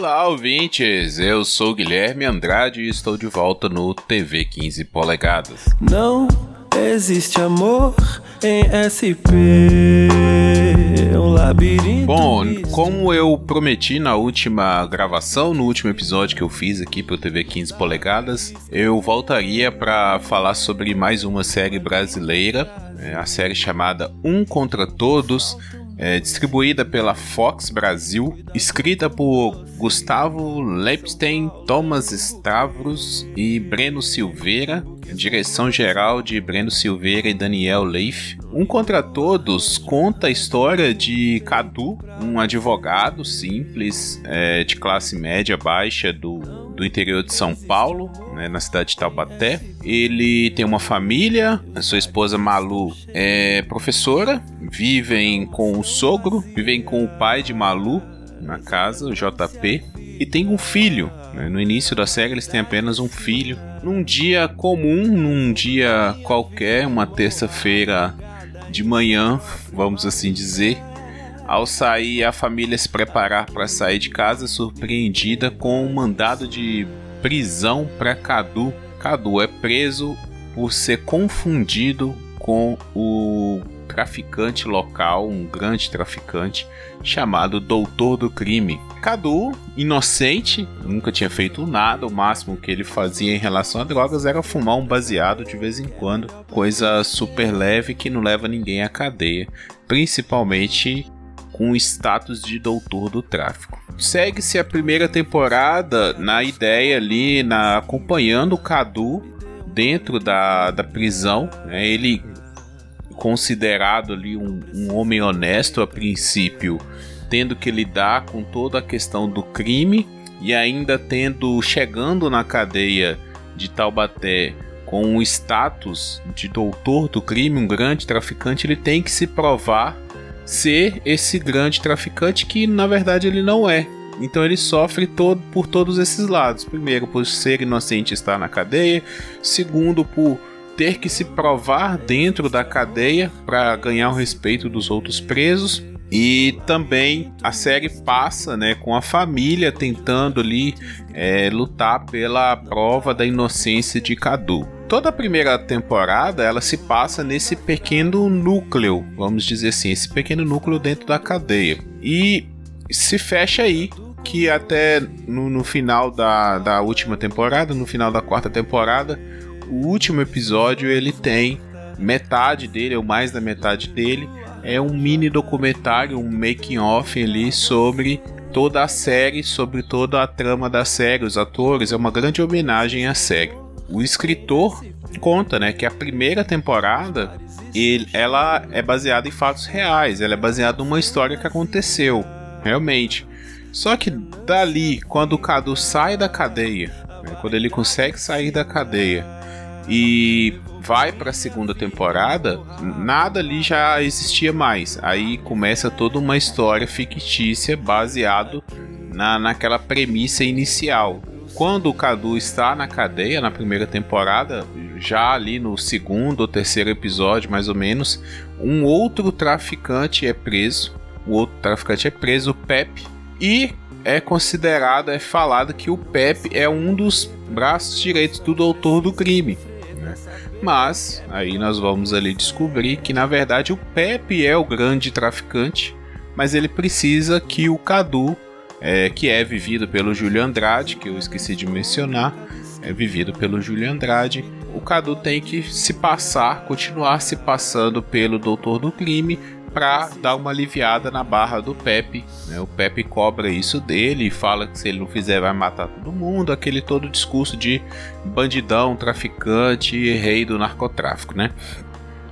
Olá, ouvintes! Eu sou Guilherme Andrade e estou de volta no TV 15 Polegadas. Não existe amor em SP, um labirinto. Bom, como eu prometi na última gravação, no último episódio que eu fiz aqui pro TV 15 Polegadas, eu voltaria para falar sobre mais uma série brasileira, é, a série chamada Um Contra Todos é, distribuída pela Fox Brasil, escrita por Gustavo Lepstein, Thomas Stavros e Breno Silveira, direção geral de Breno Silveira e Daniel Leif. Um Contra Todos conta a história de Cadu, um advogado simples, é, de classe média baixa do, do interior de São Paulo, né, na cidade de Taubaté. Ele tem uma família, a sua esposa Malu é professora, vivem com o sogro, vivem com o pai de Malu na casa, o JP, e tem um filho. Né? No início da série eles têm apenas um filho. Num dia comum, num dia qualquer, uma terça-feira de manhã, vamos assim dizer, ao sair a família se preparar para sair de casa, surpreendida com um mandado de prisão para Cadu. Cadu é preso por ser confundido com o traficante local, um grande traficante chamado Doutor do Crime. Cadu, inocente, nunca tinha feito nada, o máximo que ele fazia em relação a drogas era fumar um baseado de vez em quando, coisa super leve que não leva ninguém à cadeia, principalmente com o status de doutor do tráfico. Segue-se a primeira temporada na ideia ali, na acompanhando o Cadu dentro da, da prisão. Né? Ele considerado ali um, um homem honesto a princípio, tendo que lidar com toda a questão do crime e ainda tendo chegando na cadeia de Taubaté com o status de doutor do crime, um grande traficante, ele tem que se provar ser esse grande traficante que na verdade ele não é. Então ele sofre todo por todos esses lados. Primeiro, por ser inocente e estar na cadeia. Segundo, por ter que se provar dentro da cadeia para ganhar o respeito dos outros presos. E também a série passa né, com a família tentando ali é, lutar pela prova da inocência de Cadu. Toda a primeira temporada ela se passa nesse pequeno núcleo, vamos dizer assim, esse pequeno núcleo dentro da cadeia. E se fecha aí que até no, no final da, da última temporada, no final da quarta temporada, o último episódio ele tem metade dele, ou mais da metade dele, é um mini documentário, um making off ali sobre toda a série, sobre toda a trama da série, os atores, é uma grande homenagem à série. O escritor conta, né, que a primeira temporada ele, ela é baseada em fatos reais, ela é baseada numa história que aconteceu, realmente. Só que dali, quando o Cadu sai da cadeia, né, quando ele consegue sair da cadeia e vai para a segunda temporada, nada ali já existia mais. Aí começa toda uma história fictícia baseado na, naquela premissa inicial. Quando o Cadu está na cadeia na primeira temporada, já ali no segundo ou terceiro episódio, mais ou menos, um outro traficante é preso. O outro traficante é preso, o Pepe, e é considerado, é falado que o Pepe é um dos braços direitos do doutor do crime. Mas aí nós vamos ali descobrir que na verdade o Pepe é o grande traficante, mas ele precisa que o Cadu, é, que é vivido pelo Júlio Andrade, que eu esqueci de mencionar, é vivido pelo Júlio Andrade, o Cadu tem que se passar, continuar se passando pelo Doutor do Crime para dar uma aliviada na barra do Pepe. Né? O Pepe cobra isso dele e fala que se ele não fizer vai matar todo mundo, aquele todo discurso de bandidão, traficante, rei do narcotráfico, né?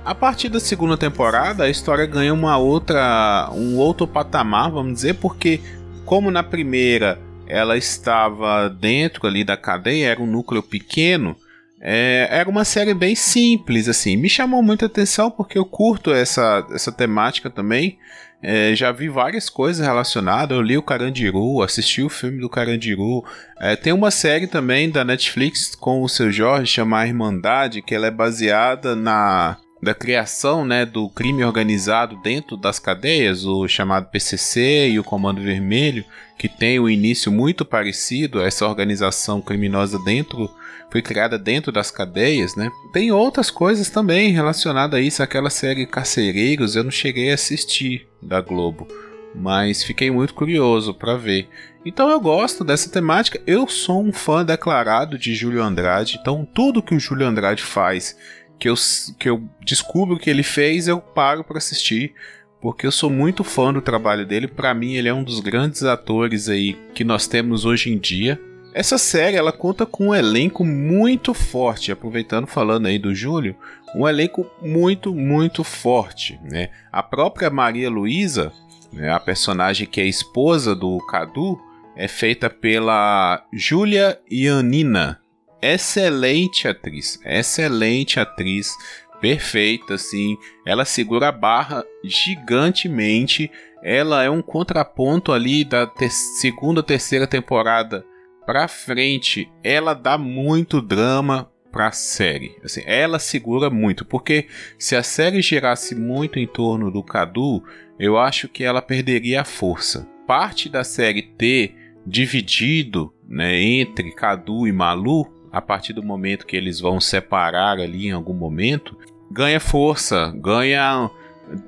A partir da segunda temporada, a história ganha uma outra, um outro patamar, vamos dizer, porque como na primeira ela estava dentro ali da cadeia, era um núcleo pequeno, é, era uma série bem simples, assim. Me chamou muita atenção porque eu curto essa, essa temática também. É, já vi várias coisas relacionadas. Eu li o Carandiru, assisti o filme do Carandiru. É, tem uma série também da Netflix com o seu Jorge, chamada Irmandade, que ela é baseada na da criação né, do crime organizado dentro das cadeias, o chamado PCC e o Comando Vermelho, que tem um início muito parecido a essa organização criminosa dentro, foi criada dentro das cadeias, né? Tem outras coisas também relacionadas a isso, aquela série Carcereiros, eu não cheguei a assistir da Globo, mas fiquei muito curioso para ver. Então eu gosto dessa temática. Eu sou um fã declarado de Júlio Andrade, então tudo que o Júlio Andrade faz que eu, que eu descubro que ele fez, eu paro para assistir, porque eu sou muito fã do trabalho dele. Para mim, ele é um dos grandes atores aí que nós temos hoje em dia. Essa série ela conta com um elenco muito forte, aproveitando falando aí do Júlio, um elenco muito, muito forte, né? A própria Maria Luísa, né, a personagem que é esposa do Cadu, é feita pela Júlia Ianina, excelente atriz, excelente atriz, perfeita, assim. Ela segura a barra gigantemente. Ela é um contraponto ali da segunda, terceira temporada pra frente. Ela dá muito drama pra série. Assim, ela segura muito, porque se a série girasse muito em torno do Cadu, eu acho que ela perderia a força. Parte da série ter dividido né, entre Cadu e Malu a partir do momento que eles vão separar ali em algum momento, ganha força, ganha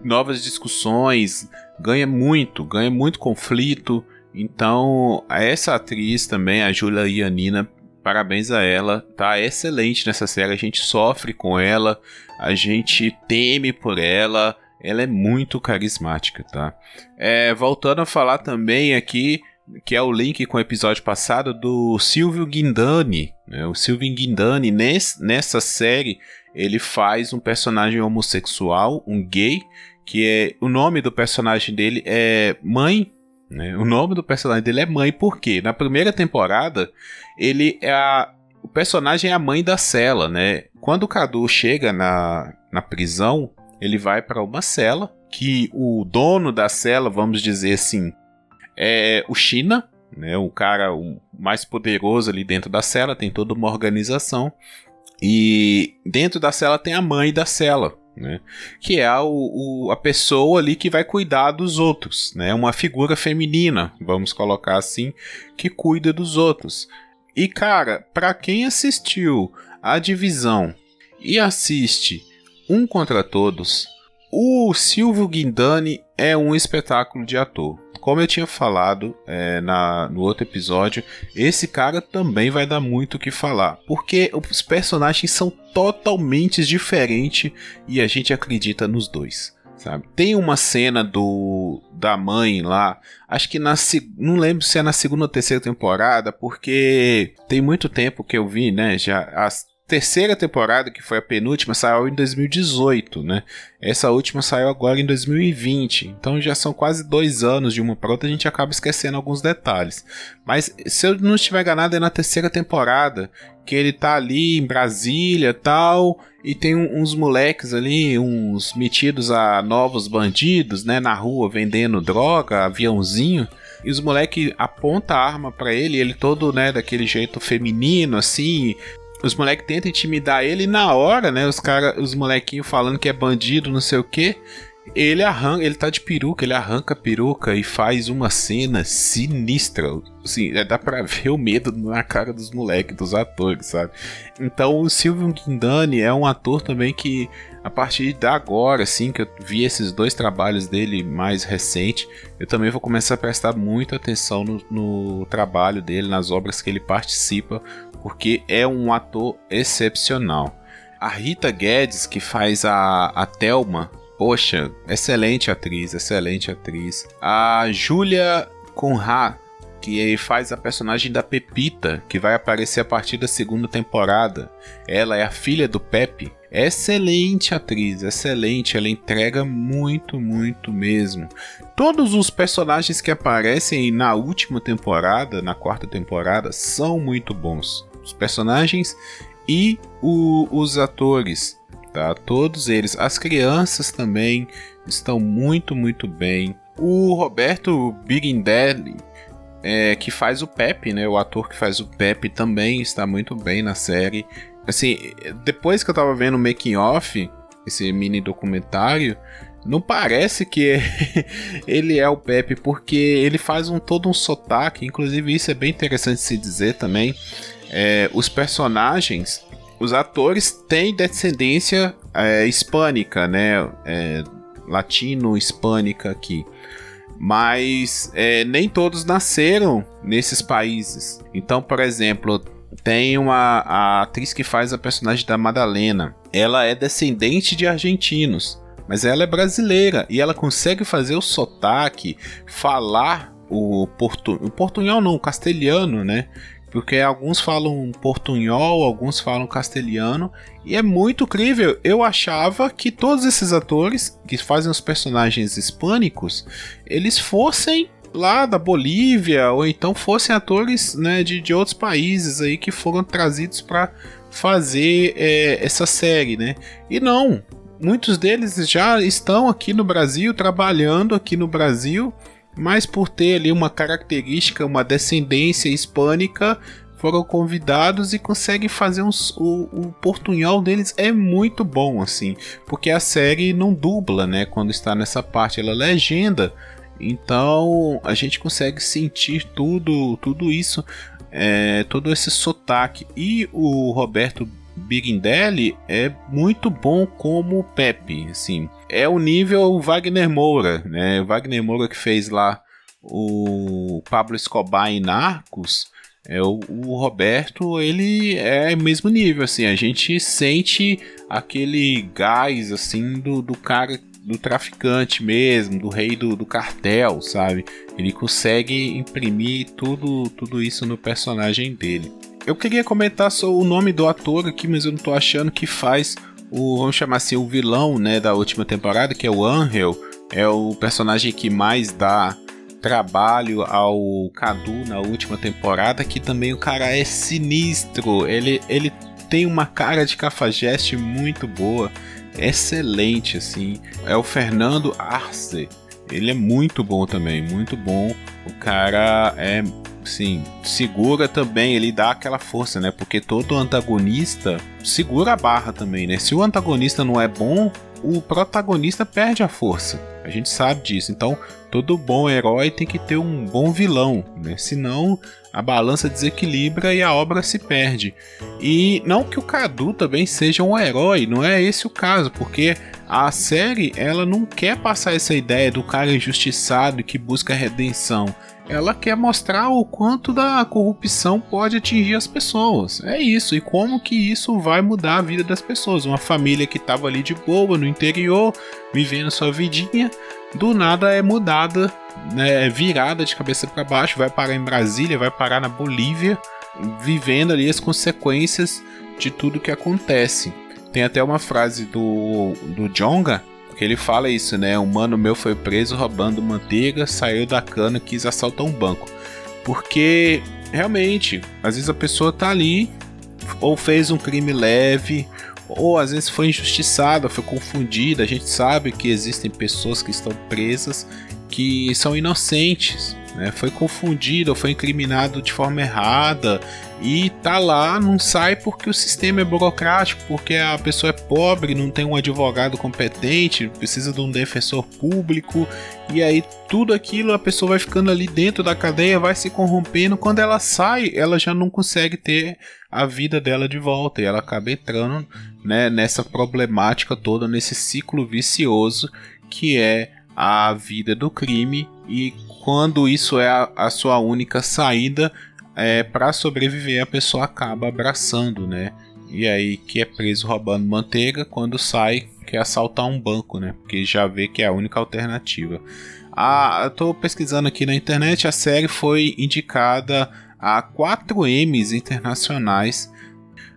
novas discussões, ganha muito, ganha muito conflito. Então, essa atriz também, a Julia Ianina, parabéns a ela, tá excelente nessa série. A gente sofre com ela, a gente teme por ela, ela é muito carismática, tá? É, voltando a falar também aqui que é o link com o episódio passado do Silvio Guindani. Né? O Silvio Guindani, nesse, nessa série, ele faz um personagem homossexual, um gay, que é. O nome do personagem dele é Mãe. Né? O nome do personagem dele é Mãe, porque na primeira temporada ele é a. O personagem é a mãe da cela, né? Quando o Cadu chega na, na prisão, ele vai para uma cela que o dono da cela, vamos dizer assim, é o China, né, o cara o mais poderoso ali dentro da cela, tem toda uma organização. E dentro da cela tem a mãe da cela, né, que é a, o, a pessoa ali que vai cuidar dos outros, né, uma figura feminina, vamos colocar assim, que cuida dos outros. E cara, para quem assistiu a divisão e assiste Um contra Todos, o Silvio Guindani é um espetáculo de ator como eu tinha falado é, na, no outro episódio, esse cara também vai dar muito o que falar. Porque os personagens são totalmente diferentes e a gente acredita nos dois. Sabe? Tem uma cena do da mãe lá, acho que na não lembro se é na segunda ou terceira temporada, porque tem muito tempo que eu vi, né, já as terceira temporada, que foi a penúltima, saiu em 2018, né? Essa última saiu agora em 2020. Então já são quase dois anos de uma para outra, a gente acaba esquecendo alguns detalhes. Mas se eu não estiver enganado, é na terceira temporada que ele tá ali em Brasília tal. E tem uns moleques ali, uns metidos a novos bandidos, né? Na rua vendendo droga, aviãozinho. E os moleques apontam a arma para ele, ele todo, né, daquele jeito feminino, assim, os moleques tentam intimidar ele e na hora, né, os cara, os molequinhos falando que é bandido, não sei o que, ele arranca, ele tá de peruca, ele arranca a peruca e faz uma cena sinistra. Assim, é, dá pra ver o medo na cara dos moleques, dos atores, sabe? Então o Silvio Guindani é um ator também que, a partir de agora, assim, que eu vi esses dois trabalhos dele mais recente, eu também vou começar a prestar muita atenção no, no trabalho dele, nas obras que ele participa, porque é um ator excepcional. A Rita Guedes, que faz a, a Thelma, poxa, excelente atriz, excelente atriz. A Julia Conrad, que faz a personagem da Pepita, que vai aparecer a partir da segunda temporada. Ela é a filha do Pepe. Excelente atriz, excelente, ela entrega muito, muito mesmo. Todos os personagens que aparecem na última temporada, na quarta temporada, são muito bons os personagens e o, os atores, tá? Todos eles, as crianças também estão muito, muito bem. O Roberto Birindelli, é, que faz o Pepe, né? O ator que faz o Pepe também está muito bem na série. Assim, depois que eu tava vendo o making off, esse mini documentário, não parece que ele é o Pepe, porque ele faz um todo um sotaque, inclusive isso é bem interessante se dizer também. É, os personagens, os atores têm descendência é, hispânica, né? É, latino-hispânica aqui mas é, nem todos nasceram nesses países. Então, por exemplo, tem uma a atriz que faz a personagem da Madalena. Ela é descendente de argentinos, mas ela é brasileira e ela consegue fazer o sotaque, falar o, portu, o portunhol não, o castelhano, né? Porque alguns falam portunhol, alguns falam castelhano, e é muito incrível. Eu achava que todos esses atores que fazem os personagens hispânicos, eles fossem lá da Bolívia, ou então fossem atores né, de, de outros países aí que foram trazidos para fazer é, essa série, né? E não, muitos deles já estão aqui no Brasil, trabalhando aqui no Brasil, mas por ter ali uma característica, uma descendência hispânica, foram convidados e conseguem fazer uns, o, o portunhol deles é muito bom assim, porque a série não dubla, né? Quando está nessa parte, ela legenda. Então a gente consegue sentir tudo, tudo isso, é, todo esse sotaque. E o Roberto Birindelli é muito bom como Pepe, assim. É o nível Wagner Moura, né? Wagner Moura que fez lá o Pablo Escobar em Narcos. É o, o Roberto, ele é mesmo nível, assim. A gente sente aquele gás, assim, do, do cara do traficante mesmo, do rei do, do cartel, sabe? Ele consegue imprimir tudo, tudo isso no personagem dele. Eu queria comentar só o nome do ator aqui, mas eu não tô achando que faz o, vamos chamar assim, o vilão, né, da última temporada, que é o Angel, é o personagem que mais dá trabalho ao Cadu na última temporada, que também o cara é sinistro, ele, ele tem uma cara de cafajeste muito boa, excelente, assim, é o Fernando Arce, ele é muito bom também, muito bom, o cara é sim, segura também, ele dá aquela força, né? Porque todo antagonista segura a barra também, né? Se o antagonista não é bom, o protagonista perde a força. A gente sabe disso. Então, todo bom herói tem que ter um bom vilão, né? Senão a balança desequilibra e a obra se perde. E não que o Cadu também seja um herói, não é esse o caso, porque a série ela não quer passar essa ideia do cara injustiçado que busca redenção ela quer mostrar o quanto da corrupção pode atingir as pessoas. É isso, e como que isso vai mudar a vida das pessoas. Uma família que estava ali de boa no interior, vivendo sua vidinha, do nada é mudada, né, é virada de cabeça para baixo, vai parar em Brasília, vai parar na Bolívia, vivendo ali as consequências de tudo que acontece. Tem até uma frase do, do Jonga ele fala isso, né? Um mano meu foi preso roubando manteiga, saiu da cana e quis assaltar um banco. Porque realmente, às vezes a pessoa tá ali, ou fez um crime leve, ou às vezes foi injustiçada, foi confundida. A gente sabe que existem pessoas que estão presas que são inocentes, né? Foi confundido, foi incriminado de forma errada e tá lá, não sai porque o sistema é burocrático, porque a pessoa é pobre, não tem um advogado competente, precisa de um defensor público. E aí tudo aquilo a pessoa vai ficando ali dentro da cadeia, vai se corrompendo. Quando ela sai, ela já não consegue ter a vida dela de volta. E ela acaba entrando né, nessa problemática toda, nesse ciclo vicioso que é a vida do crime. E quando isso é a, a sua única saída é, para sobreviver a pessoa acaba abraçando, né? E aí que é preso roubando manteiga, quando sai quer assaltar um banco, né? Porque já vê que é a única alternativa. Ah, eu tô pesquisando aqui na internet, a série foi indicada a 4 M's internacionais.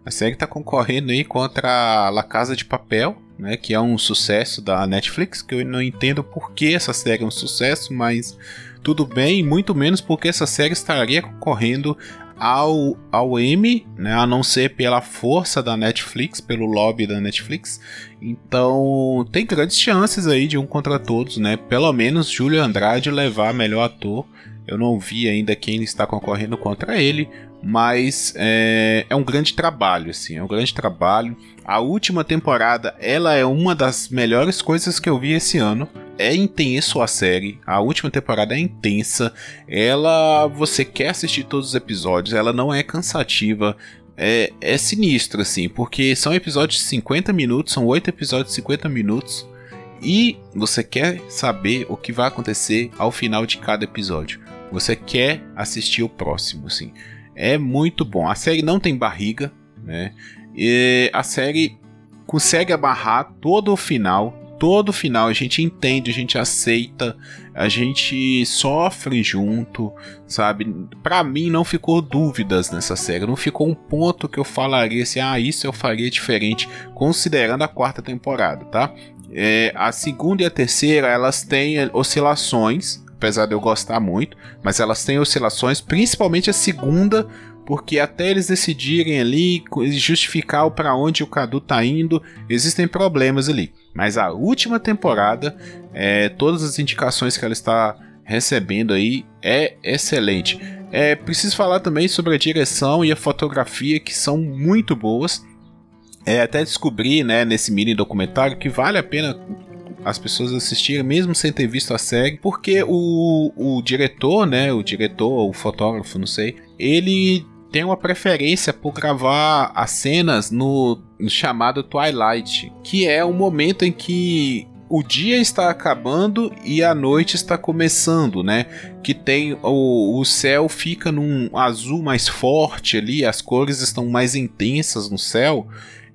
A série está concorrendo aí contra La Casa de Papel, né, que é um sucesso da Netflix, que eu não entendo por que essa série é um sucesso, mas tudo bem, muito menos porque essa série estaria concorrendo ao, ao Emmy, né, a não ser pela força da Netflix, pelo lobby da Netflix. Então, tem grandes chances aí de um contra todos, né? Pelo menos Júlio Andrade levar melhor ator. Eu não vi ainda quem está concorrendo contra ele, mas é, é um grande trabalho, assim, é um grande trabalho. A última temporada, ela é uma das melhores coisas que eu vi esse ano. É intenso a série, a última temporada é intensa. Ela, você quer assistir todos os episódios, ela não é cansativa. É, é sinistro, assim, porque são episódios de 50 minutos, são 8 episódios de 50 minutos. E você quer saber o que vai acontecer ao final de cada episódio. Você quer assistir o próximo, assim. É muito bom. A série não tem barriga, né? E a série consegue abarrar todo o final. Todo final a gente entende, a gente aceita, a gente sofre junto, sabe? Para mim não ficou dúvidas nessa série, não ficou um ponto que eu falaria assim, ah, isso eu faria diferente, considerando a quarta temporada, tá? É, a segunda e a terceira elas têm oscilações, apesar de eu gostar muito, mas elas têm oscilações, principalmente a segunda, porque até eles decidirem ali justificar para onde o Cadu tá indo, existem problemas ali. Mas a última temporada, é, todas as indicações que ela está recebendo aí é excelente. É preciso falar também sobre a direção e a fotografia que são muito boas. É, até descobri, né, nesse mini documentário que vale a pena as pessoas assistirem, mesmo sem ter visto a série, porque o, o diretor, né, o diretor, o fotógrafo, não sei, ele tem uma preferência por gravar as cenas no, no chamado Twilight, que é o momento em que o dia está acabando e a noite está começando, né? Que tem o, o céu fica num azul mais forte ali, as cores estão mais intensas no céu.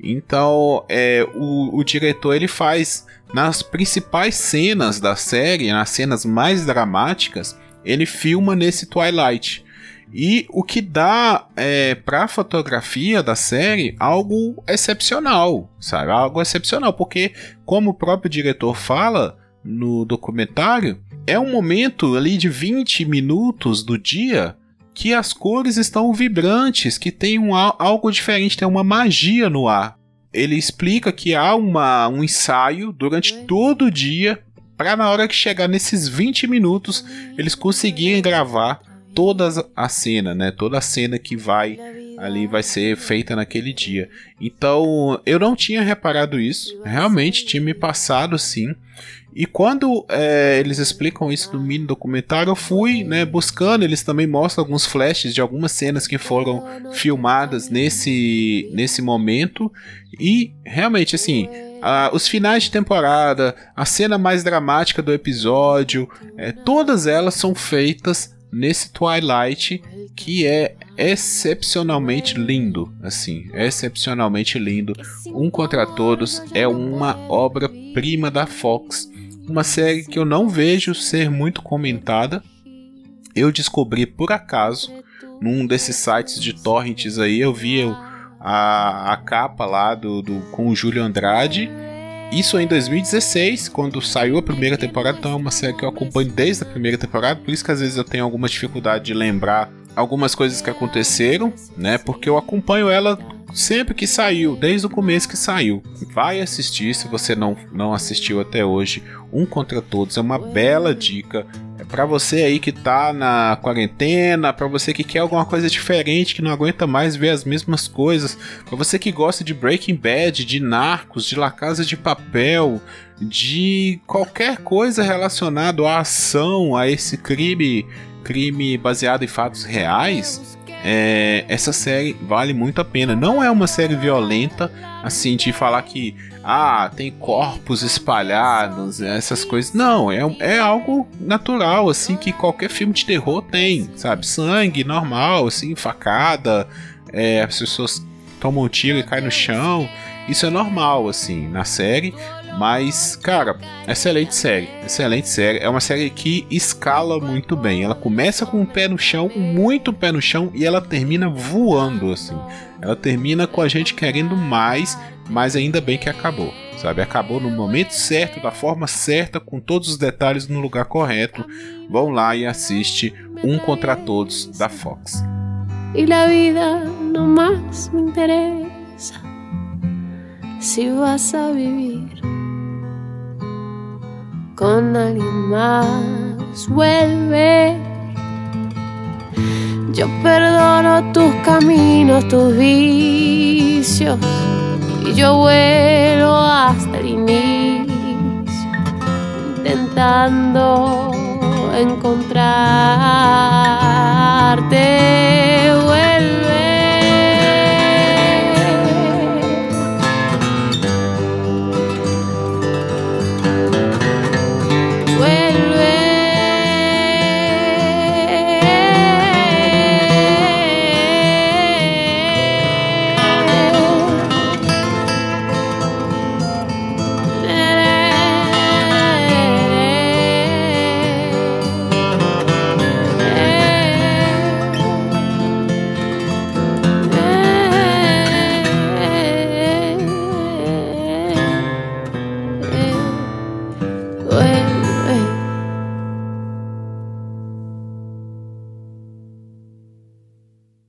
Então, é, o, o diretor ele faz nas principais cenas da série, nas cenas mais dramáticas, ele filma nesse Twilight. E o que dá é, para a fotografia da série algo excepcional, sabe? Algo excepcional, porque, como o próprio diretor fala no documentário, é um momento ali de 20 minutos do dia que as cores estão vibrantes, que tem um, algo diferente, tem uma magia no ar ele explica que há uma, um ensaio durante todo o dia para na hora que chegar nesses 20 minutos eles conseguirem gravar toda a cena, né? Toda a cena que vai ali vai ser feita naquele dia. Então eu não tinha reparado isso, realmente tinha me passado sim. E quando é, eles explicam isso no mini documentário, eu fui né, buscando. Eles também mostram alguns flashes de algumas cenas que foram filmadas nesse, nesse momento. E realmente, assim, os finais de temporada, a cena mais dramática do episódio, é, todas elas são feitas nesse Twilight que é excepcionalmente lindo, assim, excepcionalmente lindo. Um contra Todos é uma obra-prima da Fox uma série que eu não vejo ser muito comentada. Eu descobri por acaso num desses sites de torrents aí, eu vi a, a capa lá do, do com o Júlio Andrade. Isso em 2016, quando saiu a primeira temporada, então é uma série que eu acompanho desde a primeira temporada, por isso que às vezes eu tenho alguma dificuldade de lembrar algumas coisas que aconteceram, né? Porque eu acompanho ela sempre que saiu, desde o começo que saiu. Vai assistir se você não, não assistiu até hoje. Um contra todos é uma bela dica. Para você aí que tá na quarentena, para você que quer alguma coisa diferente, que não aguenta mais ver as mesmas coisas, para você que gosta de Breaking Bad, de Narcos, de La Casa de Papel, de qualquer coisa relacionado à ação, a esse crime, crime baseado em fatos reais, é, essa série vale muito a pena. Não é uma série violenta, assim, de falar que ah, tem corpos espalhados, essas coisas. Não, é, é algo natural, assim, que qualquer filme de terror tem, sabe? Sangue normal, assim, facada, é, as pessoas tomam um tiro e caem no chão. Isso é normal, assim, na série. Mas, cara, excelente série. Excelente série. É uma série que escala muito bem. Ela começa com o pé no chão, muito pé no chão, e ela termina voando, assim. Ela termina com a gente querendo mais, mas ainda bem que acabou. Sabe, acabou no momento certo, da forma certa, com todos os detalhes no lugar correto. Vão lá e assiste Um contra Todos da Fox. E a vida mais me interessa se vas a con alguien más. Vuelve. Yo perdono tus caminos, tus vicios. Y yo vuelo hasta el inicio, intentando encontrarte. Vuelve.